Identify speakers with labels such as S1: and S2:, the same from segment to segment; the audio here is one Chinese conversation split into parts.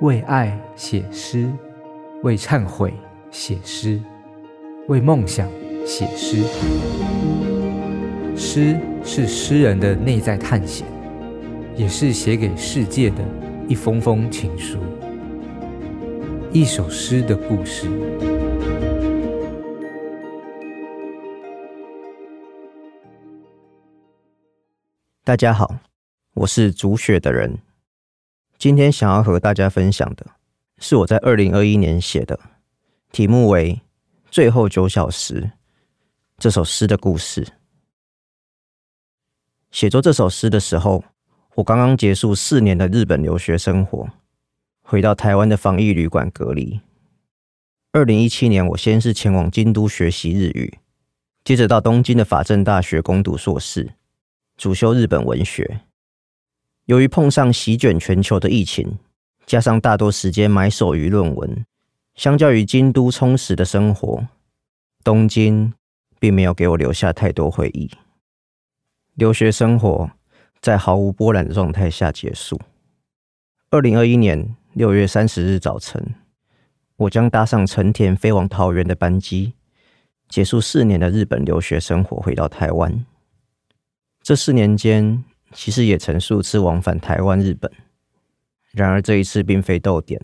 S1: 为爱写诗，为忏悔写诗，为梦想写诗。诗是诗人的内在探险，也是写给世界的一封封情书。一首诗的故事。
S2: 大家好，我是煮雪的人。今天想要和大家分享的是我在二零二一年写的，题目为《最后九小时》这首诗的故事。写作这首诗的时候，我刚刚结束四年的日本留学生活，回到台湾的防疫旅馆隔离。二零一七年，我先是前往京都学习日语，接着到东京的法政大学攻读硕士。主修日本文学，由于碰上席卷全球的疫情，加上大多时间埋首于论文，相较于京都充实的生活，东京并没有给我留下太多回忆。留学生活在毫无波澜的状态下结束。二零二一年六月三十日早晨，我将搭上成田飞往桃园的班机，结束四年的日本留学生活，回到台湾。这四年间，其实也曾数次往返台湾、日本。然而这一次并非逗点，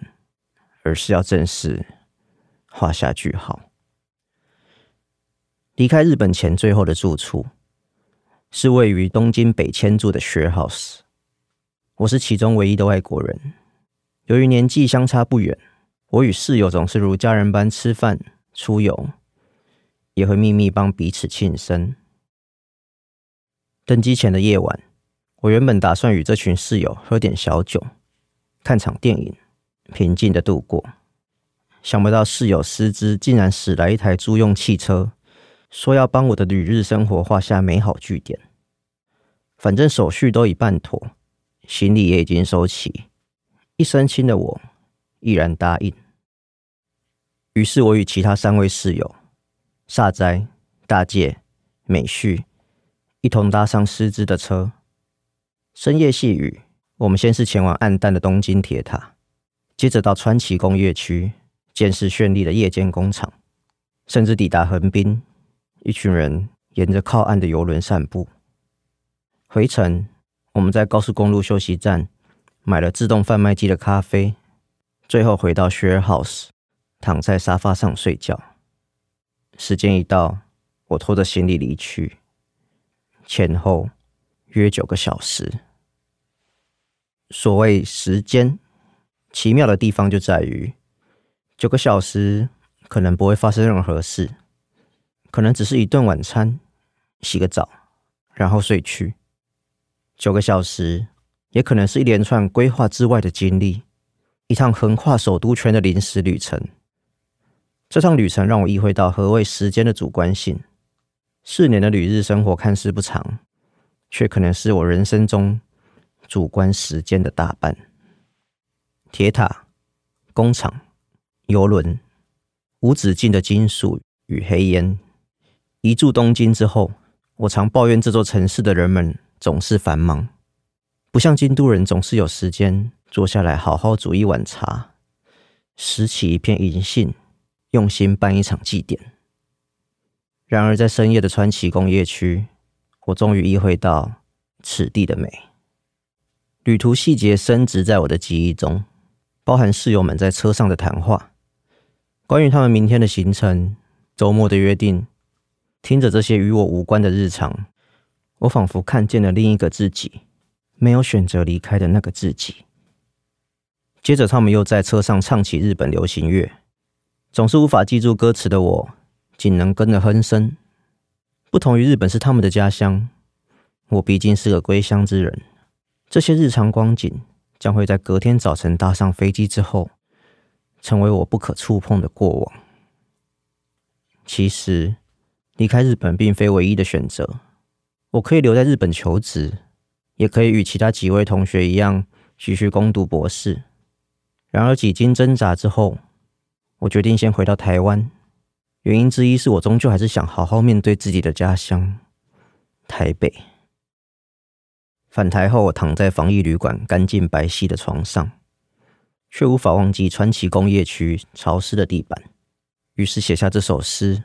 S2: 而是要正式画下句号。离开日本前最后的住处，是位于东京北千住的 share house。我是其中唯一的外国人。由于年纪相差不远，我与室友总是如家人般吃饭、出游，也会秘密帮彼此庆生。登机前的夜晚，我原本打算与这群室友喝点小酒，看场电影，平静的度过。想不到室友思之竟然驶来一台租用汽车，说要帮我的旅日生活画下美好句点。反正手续都已办妥，行李也已经收齐，一身轻的我毅然答应。于是我与其他三位室友萨斋、大介、美旭。一同搭上师之的车，深夜细雨，我们先是前往暗淡的东京铁塔，接着到川崎工业区见识绚丽的夜间工厂，甚至抵达横滨，一群人沿着靠岸的游轮散步。回程，我们在高速公路休息站买了自动贩卖机的咖啡，最后回到 share house，躺在沙发上睡觉。时间一到，我拖着行李离去。前后约九个小时。所谓时间，奇妙的地方就在于，九个小时可能不会发生任何事，可能只是一顿晚餐，洗个澡，然后睡去。九个小时也可能是一连串规划之外的经历，一趟横跨首都圈的临时旅程。这趟旅程让我意会到何谓时间的主观性。四年的旅日生活看似不长，却可能是我人生中主观时间的大半。铁塔、工厂、游轮、无止境的金属与黑烟。移住东京之后，我常抱怨这座城市的人们总是繁忙，不像京都人总是有时间坐下来好好煮一碗茶，拾起一片银杏，用心办一场祭典。然而，在深夜的川崎工业区，我终于意会到此地的美。旅途细节深植在我的记忆中，包含室友们在车上的谈话，关于他们明天的行程、周末的约定。听着这些与我无关的日常，我仿佛看见了另一个自己，没有选择离开的那个自己。接着，他们又在车上唱起日本流行乐，总是无法记住歌词的我。仅能跟着哼声。不同于日本是他们的家乡，我毕竟是个归乡之人。这些日常光景将会在隔天早晨搭上飞机之后，成为我不可触碰的过往。其实，离开日本并非唯一的选择。我可以留在日本求职，也可以与其他几位同学一样继续攻读博士。然而，几经挣扎之后，我决定先回到台湾。原因之一是我终究还是想好好面对自己的家乡——台北。返台后，我躺在防疫旅馆干净白皙的床上，却无法忘记川崎工业区潮湿的地板，于是写下这首诗。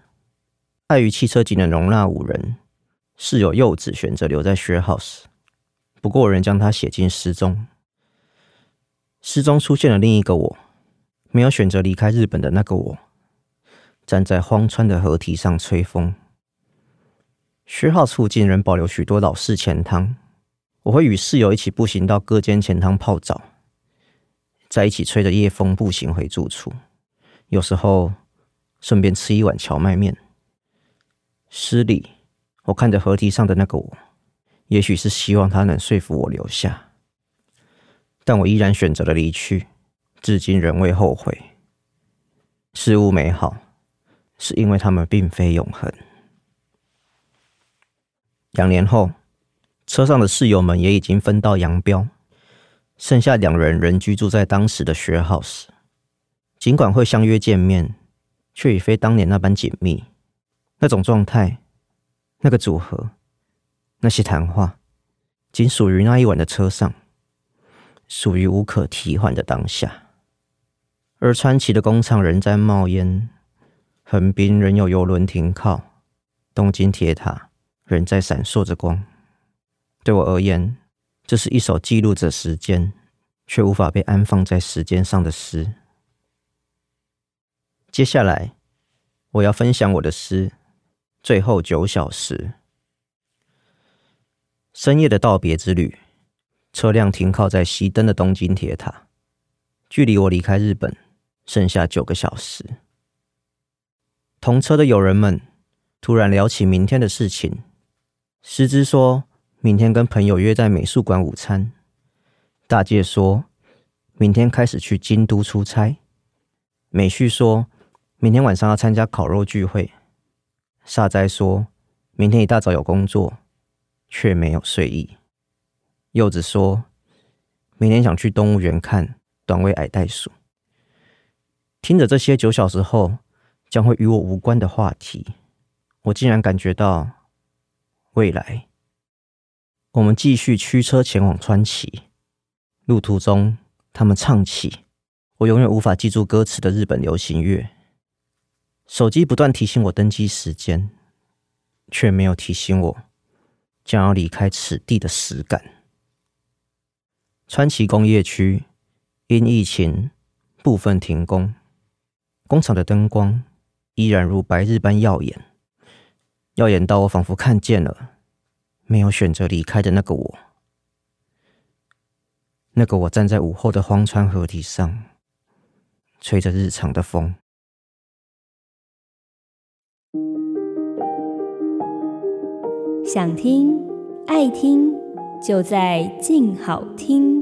S2: 碍于汽车仅能容纳五人，室友柚子选择留在 share house。不过，仍将它写进诗中。诗中出现了另一个我，没有选择离开日本的那个我，站在荒川的河堤上吹风。share house 附近仍保留许多老式钱汤，我会与室友一起步行到各间钱汤泡澡，在一起吹着夜风步行回住处。有时候顺便吃一碗蕎麦面。诗里，我看着河堤上的那个我，也许是希望他能说服我留下，但我依然选择了离去，至今仍未后悔。事物美好，是因为它们并非永恒。两年后，车上的室友们也已经分道扬镳，剩下两人仍居住在当时的 share house。尽管会相约见面，却已非当年那般紧密。那种状态，那个组合，那些谈话，仅属于那一晚的车上，属于无可替换的当下。而川崎的工厂仍在冒烟，横滨仍有游轮停靠，东京铁塔仍在闪烁着光。对我而言，这是一首记录着时间，却无法被安放在时间上的诗。接下来，我要分享我的诗。最后九小时，深夜的道别之旅。车辆停靠在熄灯的东京铁塔，距离我离开日本剩下九个小时。同车的友人们突然聊起明天的事情。师之说明天跟朋友约在美术馆午餐。大介说明天开始去京都出差。美旭说明天晚上要参加烤肉聚会。沙哉说：“明天一大早有工作，却没有睡意。”柚子说：“明天想去动物园看短尾矮袋鼠。”听着这些九小时后将会与我无关的话题，我竟然感觉到未来。我们继续驱车前往川崎，路途中他们唱起我永远无法记住歌词的日本流行乐。手机不断提醒我登机时间，却没有提醒我将要离开此地的实感。川崎工业区因疫情部分停工，工厂的灯光依然如白日般耀眼，耀眼到我仿佛看见了没有选择离开的那个我。那个我站在午后的荒川河堤上，吹着日常的风。
S3: 想听、爱听，就在静好听。